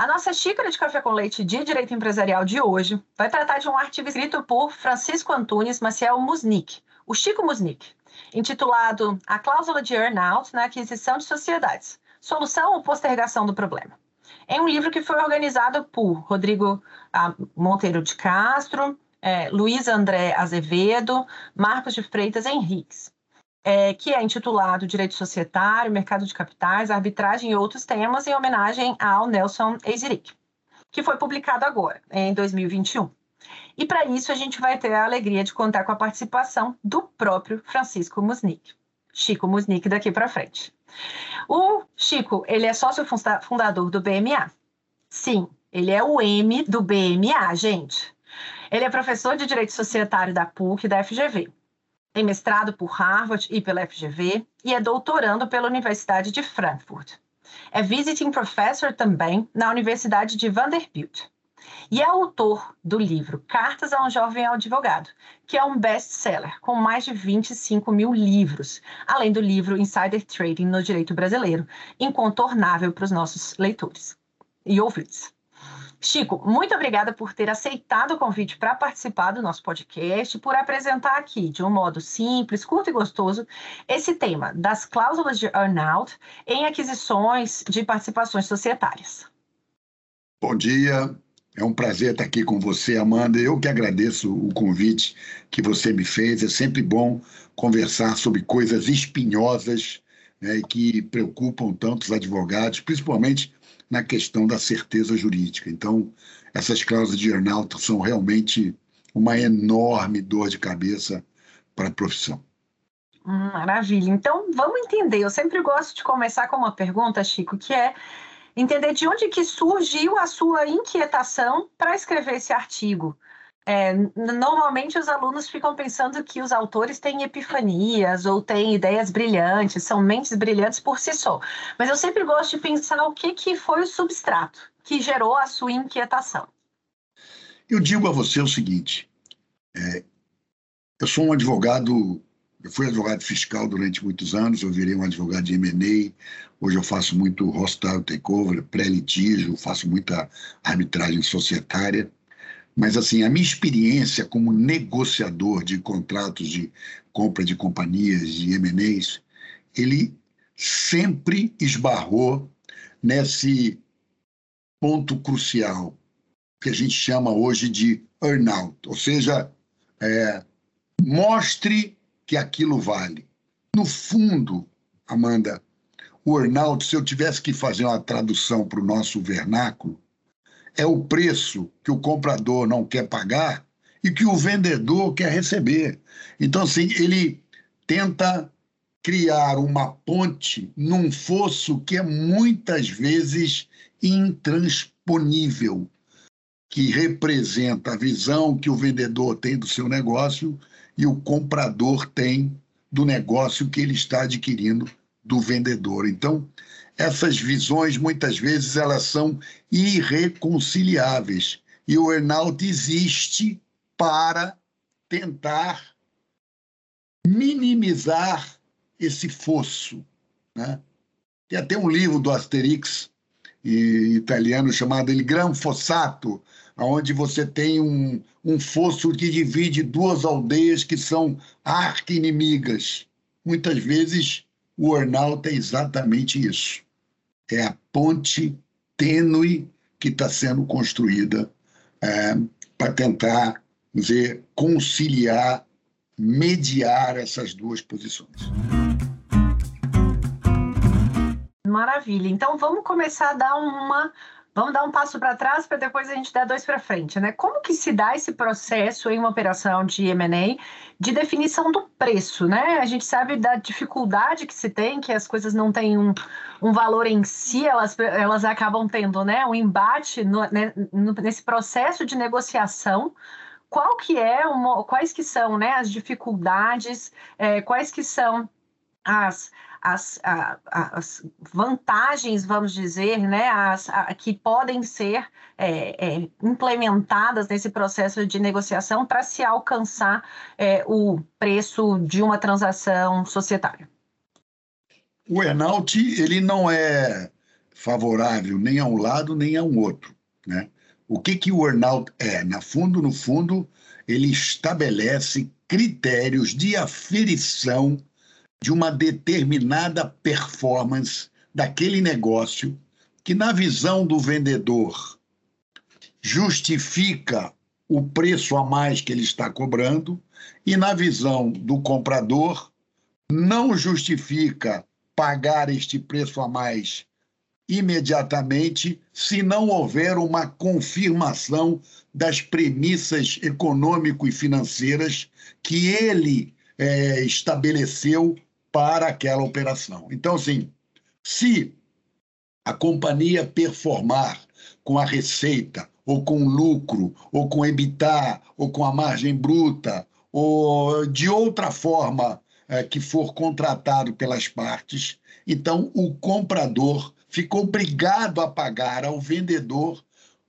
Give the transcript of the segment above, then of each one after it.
A nossa xícara de café com leite de direito empresarial de hoje vai tratar de um artigo escrito por Francisco Antunes Maciel Musnick, o Chico Musnick, intitulado A Cláusula de Earnout na Aquisição de Sociedades, Solução ou Postergação do Problema. É um livro que foi organizado por Rodrigo ah, Monteiro de Castro, é, Luiz André Azevedo, Marcos de Freitas Henriques é, que é intitulado Direito Societário, Mercado de Capitais, Arbitragem e Outros Temas, em homenagem ao Nelson Eizeric, que foi publicado agora, em 2021. E para isso a gente vai ter a alegria de contar com a participação do próprio Francisco Musnick, Chico Musnick daqui para frente. O Chico, ele é sócio fundador do BMA. Sim, ele é o M do BMA, gente. Ele é professor de Direito Societário da PUC e da FGV tem mestrado por Harvard e pela FGV e é doutorando pela Universidade de Frankfurt. É visiting professor também na Universidade de Vanderbilt. E é autor do livro Cartas a um Jovem Advogado, que é um best-seller com mais de 25 mil livros, além do livro Insider Trading no Direito Brasileiro, incontornável para os nossos leitores e ouvintes. Chico, muito obrigada por ter aceitado o convite para participar do nosso podcast, por apresentar aqui, de um modo simples, curto e gostoso, esse tema das cláusulas de earnout em aquisições de participações societárias. Bom dia, é um prazer estar aqui com você, Amanda. Eu que agradeço o convite que você me fez. É sempre bom conversar sobre coisas espinhosas né, que preocupam tantos advogados, principalmente na questão da certeza jurídica. Então, essas cláusulas de earnout são realmente uma enorme dor de cabeça para a profissão. Hum, maravilha. Então, vamos entender. Eu sempre gosto de começar com uma pergunta, Chico, que é entender de onde que surgiu a sua inquietação para escrever esse artigo. É, normalmente os alunos ficam pensando que os autores têm epifanias ou têm ideias brilhantes, são mentes brilhantes por si só. Mas eu sempre gosto de pensar o que, que foi o substrato que gerou a sua inquietação. Eu digo a você o seguinte: é, eu sou um advogado, eu fui advogado fiscal durante muitos anos, eu virei um advogado de M&A, hoje eu faço muito hostile takeover, pré-litígio, faço muita arbitragem societária. Mas, assim, a minha experiência como negociador de contratos de compra de companhias, de M&As, ele sempre esbarrou nesse ponto crucial que a gente chama hoje de earnout, ou seja, é, mostre que aquilo vale. No fundo, Amanda, o earnout, se eu tivesse que fazer uma tradução para o nosso vernáculo, é o preço que o comprador não quer pagar e que o vendedor quer receber. Então, assim, ele tenta criar uma ponte num fosso que é muitas vezes intransponível, que representa a visão que o vendedor tem do seu negócio e o comprador tem do negócio que ele está adquirindo do vendedor. Então, essas visões muitas vezes elas são irreconciliáveis e o earnout existe para tentar minimizar esse fosso. Né? Tem até um livro do Asterix italiano chamado il gran fossato, onde você tem um, um fosso que divide duas aldeias que são arqui-inimigas. Muitas vezes o earnout é exatamente isso. É a ponte tênue que está sendo construída é, para tentar dizer, conciliar, mediar essas duas posições. Maravilha. Então vamos começar a dar uma Vamos dar um passo para trás para depois a gente dar dois para frente, né? Como que se dá esse processo em uma operação de M&A de definição do preço, né? A gente sabe da dificuldade que se tem, que as coisas não têm um, um valor em si, elas, elas acabam tendo, né? Um embate no, né, nesse processo de negociação qual que é uma, quais que são né, as dificuldades, é, quais que são as, as, a, as vantagens, vamos dizer, né, as, a, que podem ser é, é, implementadas nesse processo de negociação para se alcançar é, o preço de uma transação societária. O earnout ele não é favorável nem a um lado nem a um outro, né? O que que o earnout é? Na fundo, no fundo, ele estabelece critérios de aferição de uma determinada performance daquele negócio que, na visão do vendedor, justifica o preço a mais que ele está cobrando, e, na visão do comprador, não justifica pagar este preço a mais imediatamente se não houver uma confirmação das premissas econômico e financeiras que ele é, estabeleceu para aquela operação. Então, assim, se a companhia performar com a receita, ou com lucro, ou com EBITDA, ou com a margem bruta, ou de outra forma é, que for contratado pelas partes, então o comprador fica obrigado a pagar ao vendedor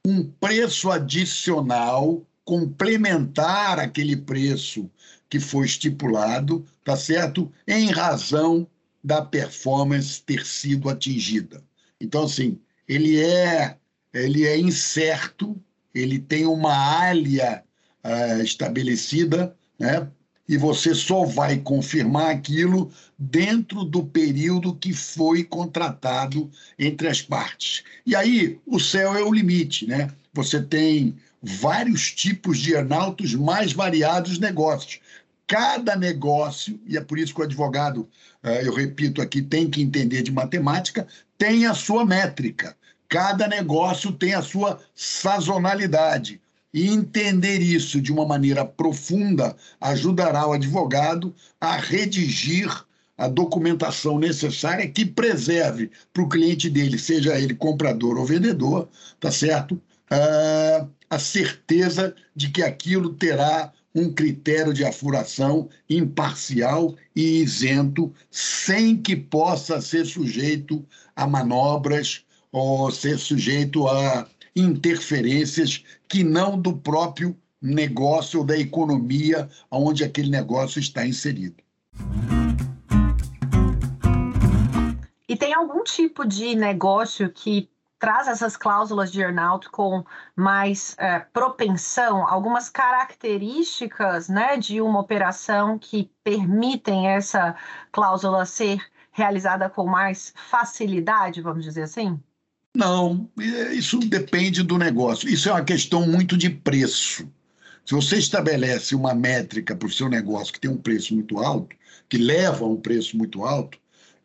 um preço adicional complementar aquele preço que foi estipulado, tá certo? Em razão da performance ter sido atingida. Então, assim, ele é, ele é incerto, ele tem uma área uh, estabelecida, né? E você só vai confirmar aquilo dentro do período que foi contratado entre as partes. E aí o céu é o limite, né? Você tem vários tipos de earnouts mais variados negócios cada negócio, e é por isso que o advogado, eh, eu repito aqui, tem que entender de matemática, tem a sua métrica. Cada negócio tem a sua sazonalidade. E entender isso de uma maneira profunda ajudará o advogado a redigir a documentação necessária que preserve para o cliente dele, seja ele comprador ou vendedor, tá certo? Uh, a certeza de que aquilo terá um critério de afuração imparcial e isento, sem que possa ser sujeito a manobras ou ser sujeito a interferências que não do próprio negócio ou da economia onde aquele negócio está inserido. E tem algum tipo de negócio que traz essas cláusulas de earnout com mais é, propensão, algumas características né, de uma operação que permitem essa cláusula ser realizada com mais facilidade, vamos dizer assim? Não, é, isso depende do negócio. Isso é uma questão muito de preço. Se você estabelece uma métrica para o seu negócio que tem um preço muito alto, que leva a um preço muito alto,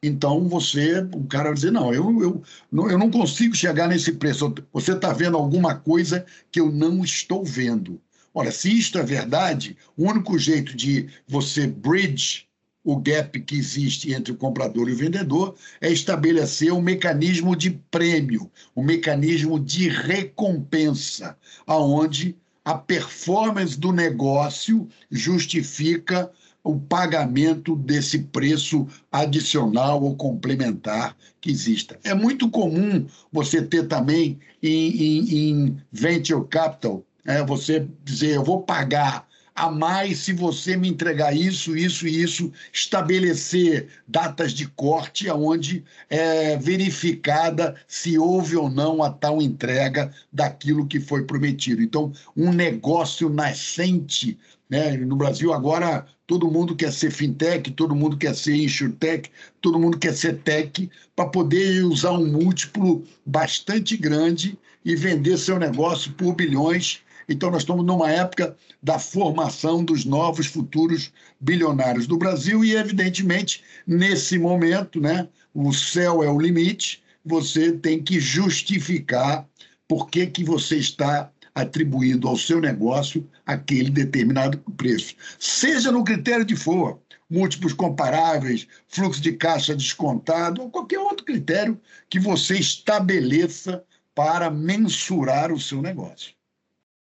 então você, o cara vai dizer, não, eu, eu, eu não consigo chegar nesse preço. Você está vendo alguma coisa que eu não estou vendo. Ora, se isto é verdade, o único jeito de você bridge o gap que existe entre o comprador e o vendedor é estabelecer um mecanismo de prêmio, um mecanismo de recompensa, aonde a performance do negócio justifica o pagamento desse preço adicional ou complementar que exista. É muito comum você ter também em, em, em venture capital, é, você dizer, eu vou pagar a mais se você me entregar isso, isso e isso, estabelecer datas de corte aonde é verificada se houve ou não a tal entrega daquilo que foi prometido. Então, um negócio nascente, né? No Brasil agora todo mundo quer ser fintech, todo mundo quer ser insurtech, todo mundo quer ser tech para poder usar um múltiplo bastante grande e vender seu negócio por bilhões. Então, nós estamos numa época da formação dos novos futuros bilionários do Brasil e, evidentemente, nesse momento, né, o céu é o limite, você tem que justificar por que, que você está atribuindo ao seu negócio aquele determinado preço. Seja no critério de for, múltiplos comparáveis, fluxo de caixa descontado, ou qualquer outro critério que você estabeleça para mensurar o seu negócio.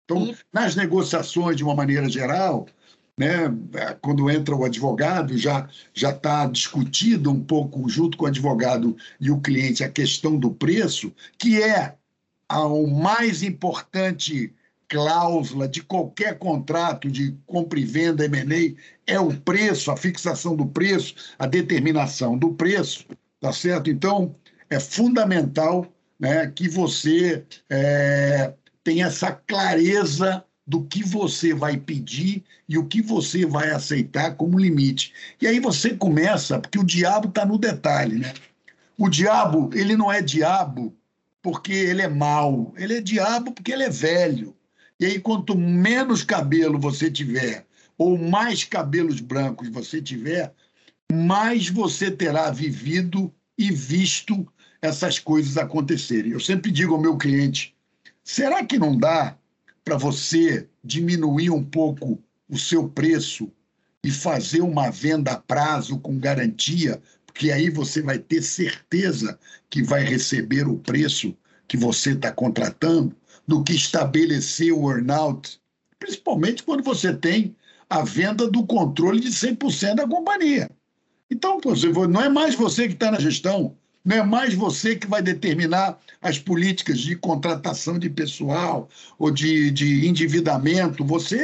Então, nas negociações, de uma maneira geral, né, quando entra o advogado, já já está discutido um pouco junto com o advogado e o cliente a questão do preço, que é a mais importante cláusula de qualquer contrato de compra e venda M&A é o preço, a fixação do preço, a determinação do preço, tá certo? Então é fundamental né, que você é, tem essa clareza do que você vai pedir e o que você vai aceitar como limite. E aí você começa, porque o diabo está no detalhe, né? O diabo, ele não é diabo porque ele é mau, ele é diabo porque ele é velho. E aí, quanto menos cabelo você tiver, ou mais cabelos brancos você tiver, mais você terá vivido e visto essas coisas acontecerem. Eu sempre digo ao meu cliente: Será que não dá para você diminuir um pouco o seu preço e fazer uma venda a prazo com garantia? Porque aí você vai ter certeza que vai receber o preço que você está contratando, do que estabelecer o earnout, principalmente quando você tem a venda do controle de 100% da companhia. Então, não é mais você que está na gestão, não é mais você que vai determinar as políticas de contratação de pessoal ou de, de endividamento. Você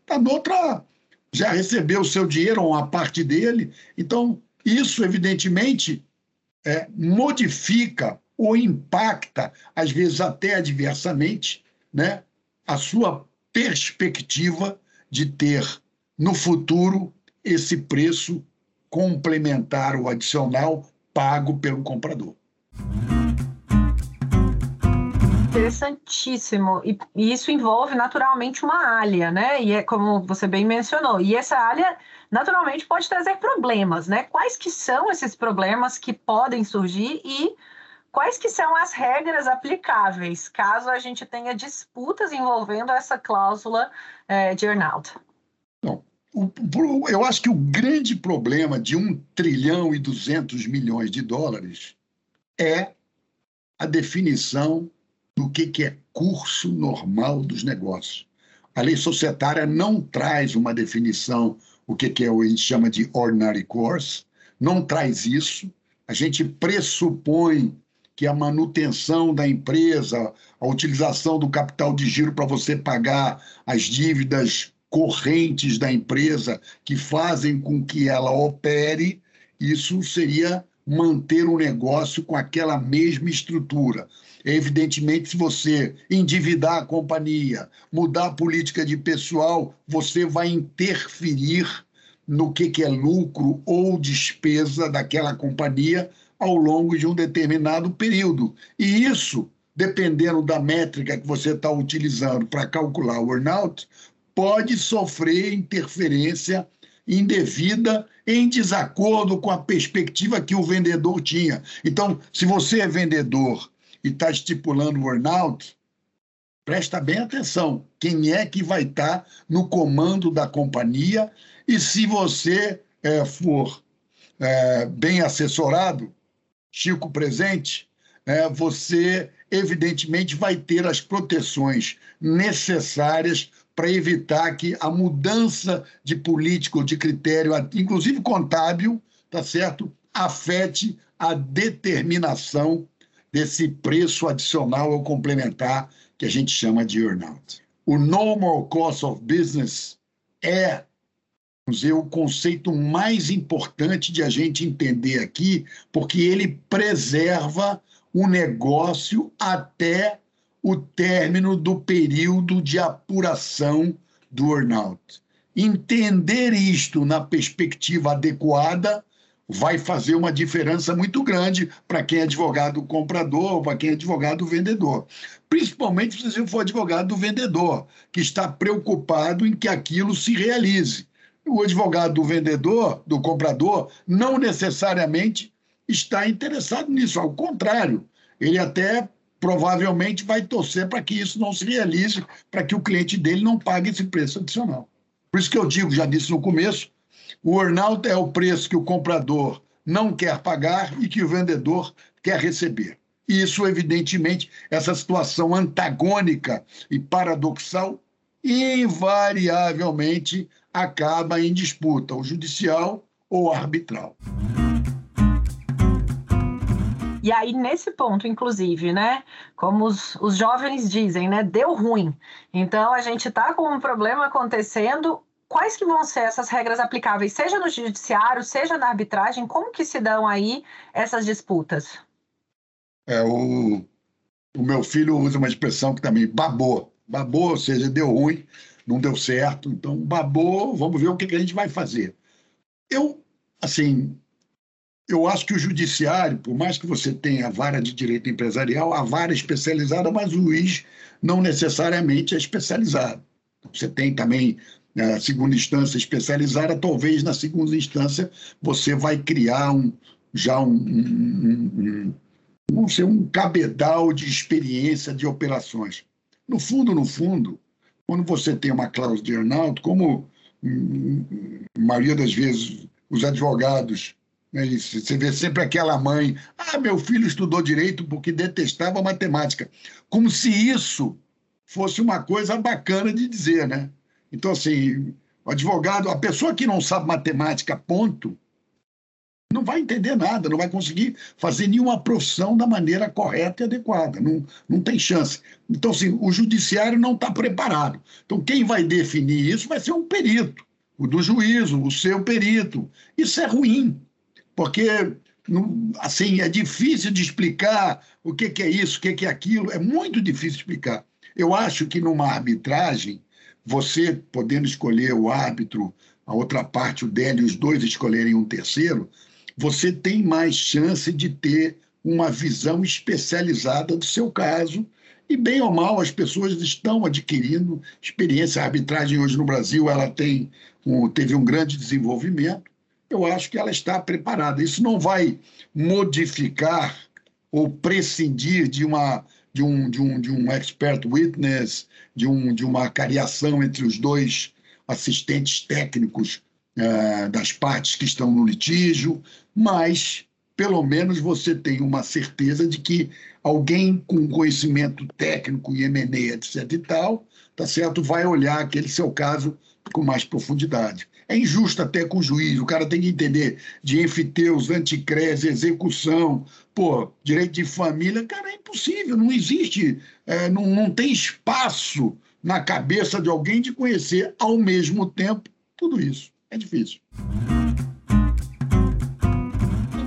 está noutra. Já recebeu o seu dinheiro, ou uma parte dele. Então, isso, evidentemente, é, modifica ou impacta, às vezes até adversamente, né, a sua perspectiva de ter no futuro esse preço complementar ou adicional pago pelo comprador. Interessantíssimo. E, e, isso envolve naturalmente uma alha, né? E é como você bem mencionou. E essa alha naturalmente pode trazer problemas, né? Quais que são esses problemas que podem surgir e quais que são as regras aplicáveis caso a gente tenha disputas envolvendo essa cláusula é, de? Bom, eu acho que o grande problema de 1 trilhão e 200 milhões de dólares é a definição do que é curso normal dos negócios. A lei societária não traz uma definição, o que é que a gente chama de ordinary course, não traz isso. A gente pressupõe que a manutenção da empresa, a utilização do capital de giro para você pagar as dívidas correntes da empresa que fazem com que ela opere, isso seria manter o negócio com aquela mesma estrutura. Evidentemente, se você endividar a companhia, mudar a política de pessoal, você vai interferir no que, que é lucro ou despesa daquela companhia ao longo de um determinado período. E isso, dependendo da métrica que você está utilizando para calcular o earnout, pode sofrer interferência indevida em desacordo com a perspectiva que o vendedor tinha. Então, se você é vendedor e está estipulando o earnout, presta bem atenção. Quem é que vai estar tá no comando da companhia? E se você é, for é, bem assessorado, Chico presente, é, você evidentemente vai ter as proteções necessárias para evitar que a mudança de política ou de critério, inclusive contábil, tá certo, afete a determinação desse preço adicional ou complementar que a gente chama de earnout. O normal cost of business é dizer, o conceito mais importante de a gente entender aqui, porque ele preserva o negócio até o término do período de apuração do earnout. Entender isto na perspectiva adequada vai fazer uma diferença muito grande para quem é advogado comprador ou para quem é advogado vendedor. Principalmente se você for advogado do vendedor, que está preocupado em que aquilo se realize. O advogado do vendedor, do comprador, não necessariamente está interessado nisso, ao contrário, ele até provavelmente vai torcer para que isso não se realize, para que o cliente dele não pague esse preço adicional. Por isso que eu digo, já disse no começo, o earnout é o preço que o comprador não quer pagar e que o vendedor quer receber. E isso, evidentemente, essa situação antagônica e paradoxal, invariavelmente acaba em disputa, ou judicial ou arbitral. E aí, nesse ponto, inclusive, né, como os, os jovens dizem, né, deu ruim. Então, a gente está com um problema acontecendo, quais que vão ser essas regras aplicáveis, seja no judiciário, seja na arbitragem? Como que se dão aí essas disputas? É, o, o meu filho usa uma expressão que também babou. Babou, ou seja, deu ruim, não deu certo. Então, babou, vamos ver o que, que a gente vai fazer. Eu, assim, eu acho que o judiciário, por mais que você tenha a vara de direito empresarial, a vara é especializada, mas o juiz não necessariamente é especializado. Você tem também a segunda instância especializada, talvez na segunda instância você vai criar um, já um, um, um, um, um cabedal de experiência de operações. No fundo, no fundo, quando você tem uma cláusula de earnout, como hum, a maioria das vezes os advogados, né, você vê sempre aquela mãe, ah, meu filho estudou direito porque detestava matemática, como se isso fosse uma coisa bacana de dizer, né? Então, assim, o advogado, a pessoa que não sabe matemática, ponto, não vai entender nada, não vai conseguir fazer nenhuma profissão da maneira correta e adequada, não, não tem chance. Então, assim, o judiciário não está preparado. Então, quem vai definir isso vai ser um perito, o do juízo, o seu perito. Isso é ruim, porque assim, é difícil de explicar o que, é isso, o que, é aquilo, é muito difícil explicar. Eu acho que numa arbitragem, você podendo escolher o árbitro, a outra parte, o dele, os dois escolherem um terceiro, você tem mais chance de ter uma visão especializada do seu caso. E, bem ou mal, as pessoas estão adquirindo experiência. A arbitragem hoje no Brasil ela tem um, teve um grande desenvolvimento. Eu acho que ela está preparada. Isso não vai modificar ou prescindir de uma de um, de um, de um expert witness, de, um, de uma cariação entre os dois assistentes técnicos uh, das partes que estão no litígio, mas pelo menos você tem uma certeza de que alguém com conhecimento técnico e M&A, etc e tal, tá certo, vai olhar aquele seu caso com mais profundidade. É injusto até com o juiz, o cara tem que entender de enfiteus, anticrese, execução, pô, direito de família, cara, é impossível, não existe, é, não, não tem espaço na cabeça de alguém de conhecer ao mesmo tempo tudo isso. É difícil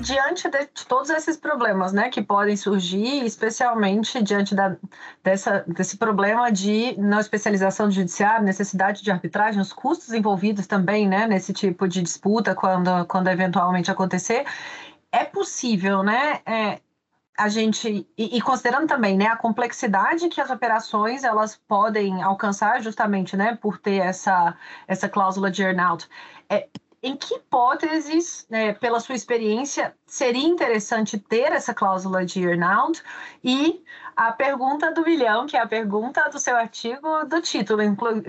diante de todos esses problemas né, que podem surgir, especialmente diante da, dessa, desse problema de não especialização do judiciário, necessidade de arbitragem, os custos envolvidos também né, nesse tipo de disputa quando, quando eventualmente acontecer, é possível né, é, a gente e, considerando também né a complexidade que as operações elas podem alcançar justamente né por ter essa essa cláusula de earnout é, em que hipóteses, né, pela sua experiência, seria interessante ter essa cláusula de earnout? E a pergunta do milhão, que é a pergunta do seu artigo do título, inclu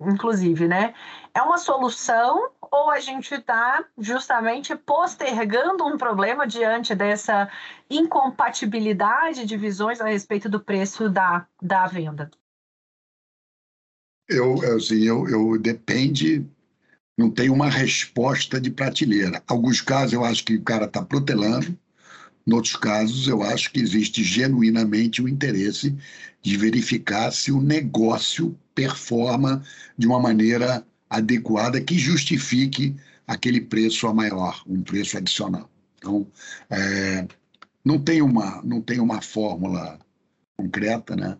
inclusive, né? É uma solução ou a gente está justamente postergando um problema diante dessa incompatibilidade de visões a respeito do preço da, da venda? Eu, assim, eu, eu depende não tem uma resposta de prateleira. Alguns casos eu acho que o cara está protelando, em outros casos eu acho que existe genuinamente o interesse de verificar se o negócio performa de uma maneira adequada que justifique aquele preço a maior, um preço adicional. Então, é, não tem uma não tem uma fórmula concreta, né?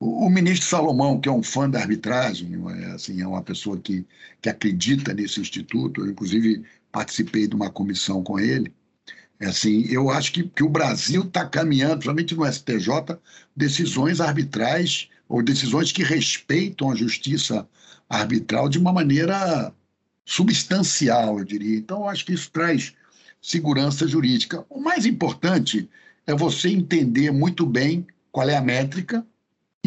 O, ministro Salomão, que é um fã da arbitragem, é, assim, é uma pessoa que, que acredita nesse instituto, eu, inclusive participei de uma comissão com ele. É assim, eu acho que, que o Brasil está caminhando, principalmente no STJ, decisões arbitrais ou decisões que respeitam a justiça arbitral de uma maneira substancial, eu diria. Então, eu acho que isso traz segurança jurídica. O mais importante é você entender muito bem qual é a métrica,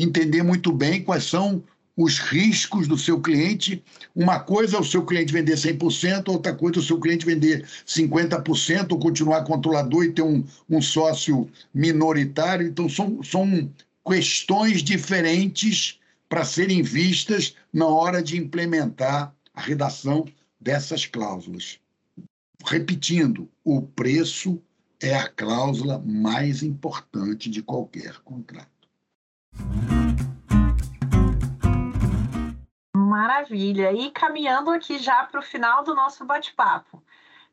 entender muito bem quais são os riscos do seu cliente. Uma coisa é o seu cliente vender 100%, outra coisa é o seu cliente vender 50% ou continuar controlador e ter um, um sócio minoritário. Então, são, são questões diferentes para serem vistas na hora de implementar a redação dessas cláusulas. Repetindo, o preço é a cláusula mais importante de qualquer contrato. Maravilha. E caminhando aqui já para o final do nosso bate-papo.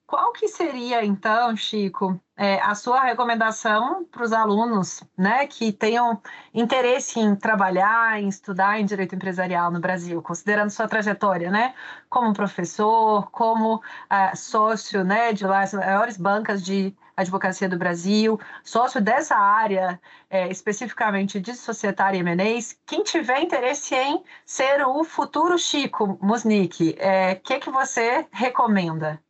Qual que seria, então, Chico, é, a sua recomendação para os alunos né, que tenham interesse em trabalhar, em estudar em direito empresarial no Brasil, considerando sua trajetória né, como professor, como uh, sócio né, de lá, as maiores bancas de advocacia do Brasil, sócio dessa área é, especificamente de societária e M&As, quem tiver interesse em ser o futuro Chico Musnick, o é, que, que você recomenda?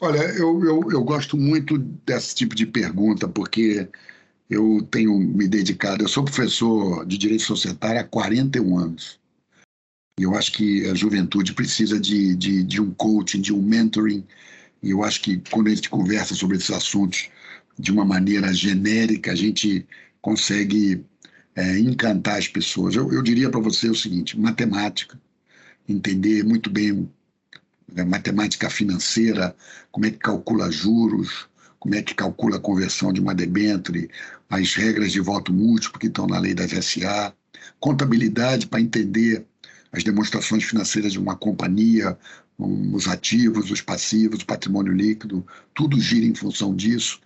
Olha, eu, eu, eu gosto muito desse tipo de pergunta, porque eu tenho me dedicado, eu sou professor de Direito Societário há 41 anos. E eu acho que a juventude precisa de, de, de um coaching, de um mentoring. E eu acho que quando a gente conversa sobre esses assuntos de uma maneira genérica, a gente consegue é, encantar as pessoas. Eu, eu diria para você o seguinte: matemática, entender muito bem né, matemática financeira, como é que calcula juros, como é que calcula a conversão de uma debênture, as regras de voto múltiplo que estão na lei das SA, contabilidade para entender as demonstrações financeiras de uma companhia, os ativos, os passivos, o patrimônio líquido, tudo gira em função disso.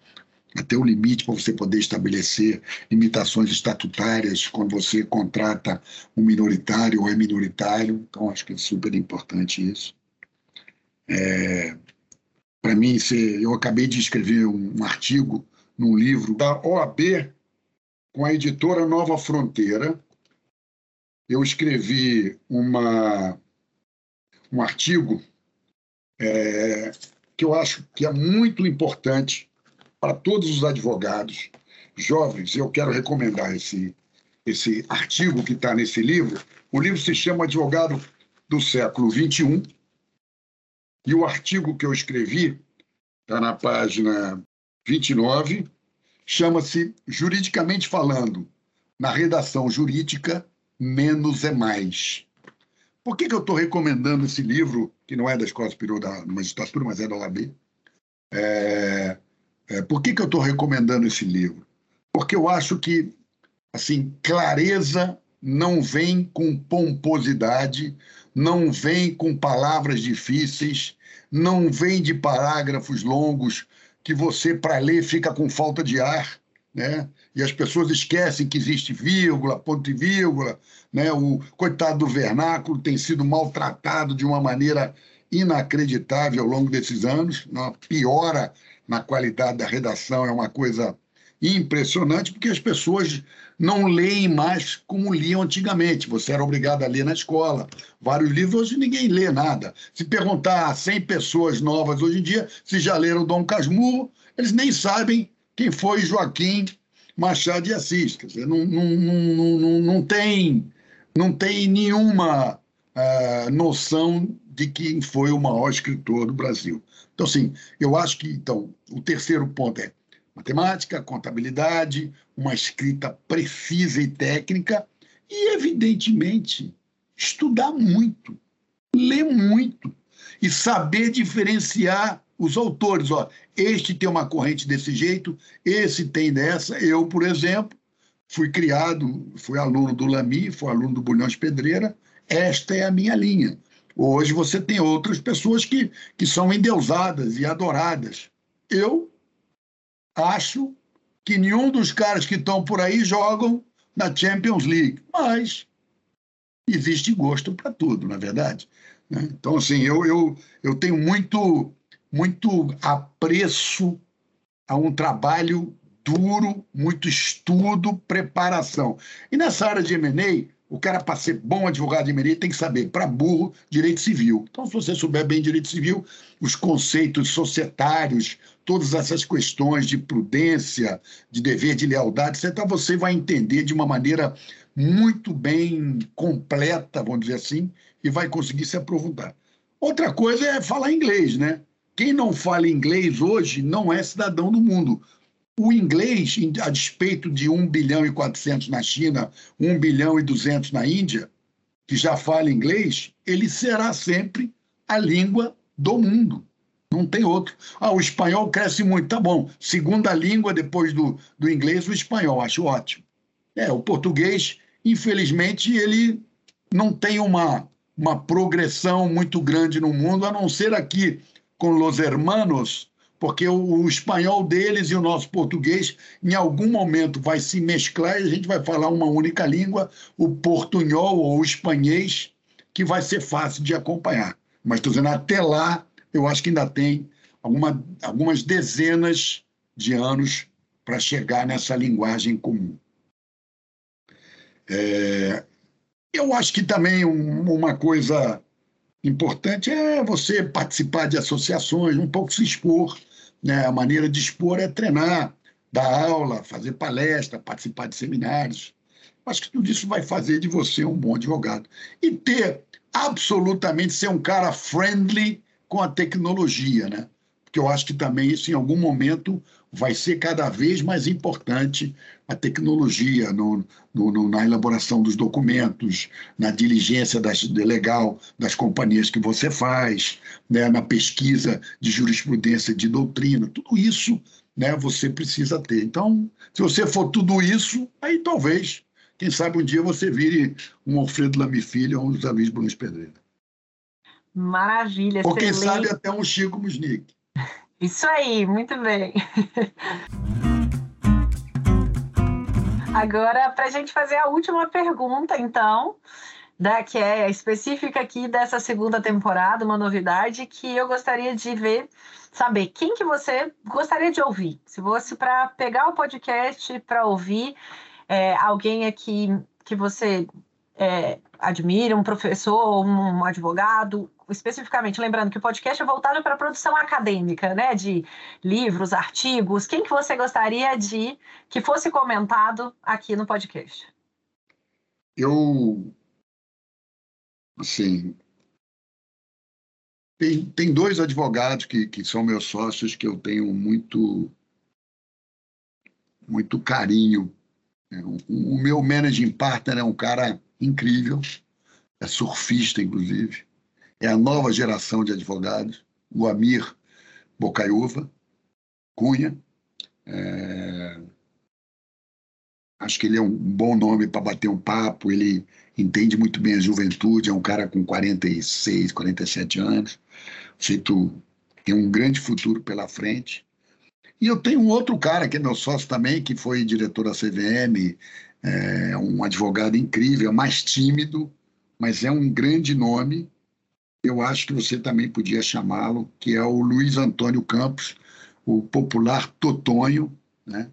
Até o limite para você poder estabelecer limitações estatutárias quando você contrata um minoritário ou é minoritário. Então, acho que é super importante isso. É, Para mim, eu acabei de escrever um, artigo num livro da OAB com a editora Nova Fronteira. Eu escrevi uma, um artigo é, que eu acho que é muito importante para todos os advogados jovens. Eu quero recomendar esse, esse artigo que está nesse livro. O livro se chama Advogado do Século XXI, e o artigo que eu escrevi, está na página 29, chama-se Juridicamente Falando, na redação jurídica, menos é mais. Por que, que eu estou recomendando esse livro, que não é da Escola Superior da Magistratura, mas é da OAB? É, é, por que, que eu estou recomendando esse livro? Porque eu acho que, assim, clareza não vem com pomposidade, não vem com palavras difíceis, não vem de parágrafos longos que você, para ler, fica com falta de ar, né? E as pessoas esquecem que existe vírgula, ponto e vírgula, né? O coitado do vernáculo tem sido maltratado de uma maneira inacreditável ao longo desses anos, uma piora na qualidade da redação é uma coisa impressionante, porque as pessoas não leem mais como liam antigamente. Você era obrigado a ler na escola. Vários livros, hoje ninguém lê nada. Se perguntar a 100 pessoas novas hoje em dia se já leram Dom Casmurro, eles nem sabem quem foi Joaquim Machado de Assis. Quer dizer, não, não, não, não, não, tem, não tem nenhuma uh, noção de quem foi o maior escritor do Brasil. Então, assim, eu acho que então, o terceiro ponto é matemática, contabilidade, uma escrita precisa e técnica e, evidentemente, estudar muito, ler muito e saber diferenciar os autores. Ó, este tem uma corrente desse jeito, esse tem dessa. Eu, por exemplo, fui criado, fui aluno do Lamy, fui aluno do Bulhões Pedreira, esta é a minha linha. Hoje você tem outras pessoas que, que são endeusadas e adoradas. Eu acho que nenhum dos caras que estão por aí jogam na Champions League, mas existe gosto para tudo, na é verdade. Né? Então, assim, eu, eu, eu tenho muito, muito apreço a um trabalho duro, muito estudo, preparação. E nessa área de M&A, o cara, para ser bom advogado de M&A, tem que saber, para burro, direito civil. Então, se você souber bem direito civil, os conceitos societários, todas essas questões de prudência, de dever de lealdade, então você vai entender de uma maneira muito bem completa, vamos dizer assim, e vai conseguir se aprofundar. Outra coisa é falar inglês, né? Quem não fala inglês hoje não é cidadão do mundo. O inglês, a despeito de 1 bilhão e 400 na China, 1 bilhão e 200 na Índia, que já fala inglês, ele será sempre a língua do mundo. Não tem outro. Ah, o espanhol cresce muito, tá bom. Segunda língua depois do, do inglês, o espanhol, acho ótimo. É, o português, infelizmente, ele não tem uma, uma progressão muito grande no mundo, a não ser aqui com Los Hermanos, porque o, o, espanhol deles e o nosso português, em algum momento, vai se mesclar e a gente vai falar uma única língua, o portunhol ou o espanhês, que vai ser fácil de acompanhar. Mas estou dizendo, até lá, eu acho que ainda tem alguma, algumas dezenas de anos para chegar nessa linguagem comum. É, eu acho que também um, uma coisa importante é você participar de associações, um pouco se expor. Né? A maneira de expor é treinar, dar aula, fazer palestra, participar de seminários. Acho que tudo isso vai fazer de você um bom advogado. E ter absolutamente ser um cara friendly com a tecnologia, né? Porque eu acho que também isso, em algum momento, vai ser cada vez mais importante a tecnologia no, no, no, na elaboração dos documentos, na diligência das, legal das companhias que você faz, né, na pesquisa de jurisprudência de doutrina, tudo isso né, você precisa ter. Então, se você for tudo isso, aí talvez, quem sabe um dia você vire um Alfredo Lamy Filho ou um José Luiz Brunos Pedreira. Maravilha. Ou quem sabe até um Chico Musnick. Isso aí, muito bem. Agora, para a gente fazer a última pergunta, então, da, que é específica aqui dessa segunda temporada, uma novidade que eu gostaria de ver, saber quem que você gostaria de ouvir. Se fosse para pegar o podcast para ouvir é, alguém aqui que você é, admira, um professor, um advogado, especificamente, lembrando que o podcast é voltado para a produção acadêmica, né, de livros, artigos. Quem que você gostaria de que fosse comentado aqui no podcast? Eu, assim, tem, tem dois advogados que, que são meus sócios que eu tenho muito, muito carinho. O, o meu managing partner é um cara incrível, é surfista, inclusive é a nova geração de advogados, o Amir Bocaiúva, Cunha. É... Acho que ele é um bom nome para bater um papo, ele entende muito bem a juventude, é um cara com 46, 47 anos, feito, tem um grande futuro pela frente. E eu tenho um outro cara que é meu sócio também, que foi diretor da CVM, é um advogado incrível, mais tímido, mas é um grande nome, eu acho que você também podia chamá-lo, que é o Luiz Antônio Campos, o popular Totonho, né?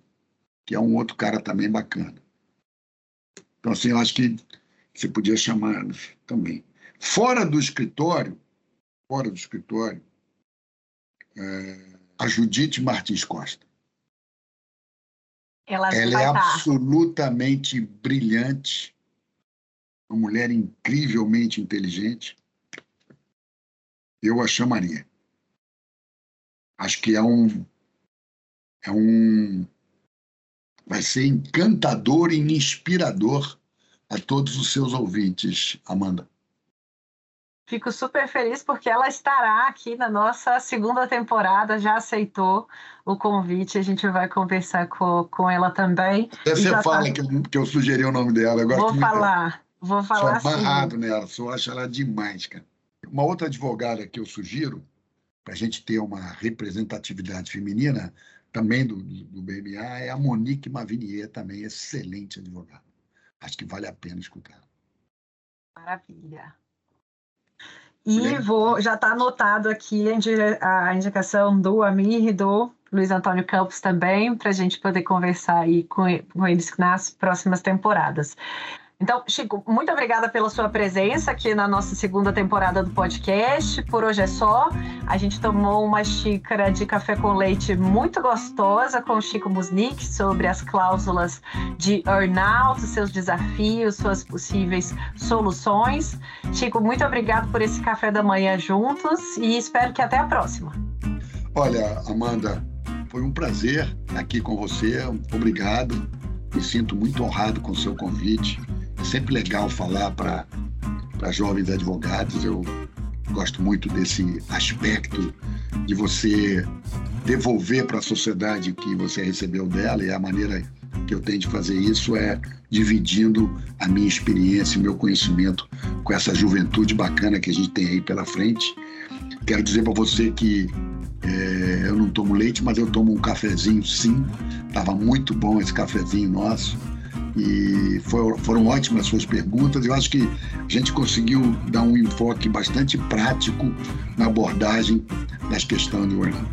que é um outro cara também bacana. Então, assim, eu acho que você podia chamá-los também. Fora do escritório, fora do escritório, é, a Judite Martins Costa. Ela, Ela é absolutamente brilhante, uma mulher incrivelmente inteligente eu a chamaria. Acho que é um. É um. Vai ser encantador e inspirador a todos os seus ouvintes, Amanda. Fico super feliz porque ela estará aqui na nossa segunda temporada, já aceitou o convite, a gente vai conversar com, com ela também. Até você tá fala tá... que, eu, que eu sugeri o nome dela. Eu vou falar, vou falar Sou amarrado sim. nela, só acho ela demais, cara. Uma outra advogada que eu sugiro, para a gente ter uma representatividade feminina, também do, do BMA, é a Monique Mavinier, também excelente advogada. Acho que vale a pena escutar. Maravilha. E vou, já está anotado aqui a indicação do Amir e do Luiz Antônio Campos também, para a gente poder conversar aí com, com eles nas próximas temporadas. Então, Chico, muito obrigada pela sua presença aqui na nossa segunda temporada do podcast. Por hoje é só. A gente tomou uma xícara de café com leite muito gostosa com o Chico Musnick sobre as cláusulas de earnout, seus desafios, suas possíveis soluções. Chico, muito obrigado por esse café da manhã juntos e espero que até a próxima. Olha, Amanda, foi um prazer aqui com você. Obrigado. Me sinto muito honrado com o seu convite. É sempre legal falar para jovens advogados. Eu gosto muito desse aspecto de você devolver para a sociedade o que você recebeu dela e a maneira que eu tenho de fazer isso é dividindo a minha experiência, meu conhecimento com essa juventude bacana que a gente tem aí pela frente. Quero dizer para você que é, eu não tomo leite, mas eu tomo um cafezinho sim. Estava muito bom esse cafezinho nosso. E foram, foram ótimas as suas perguntas. Eu acho que a gente conseguiu dar um enfoque bastante prático na abordagem das questões do Orlando.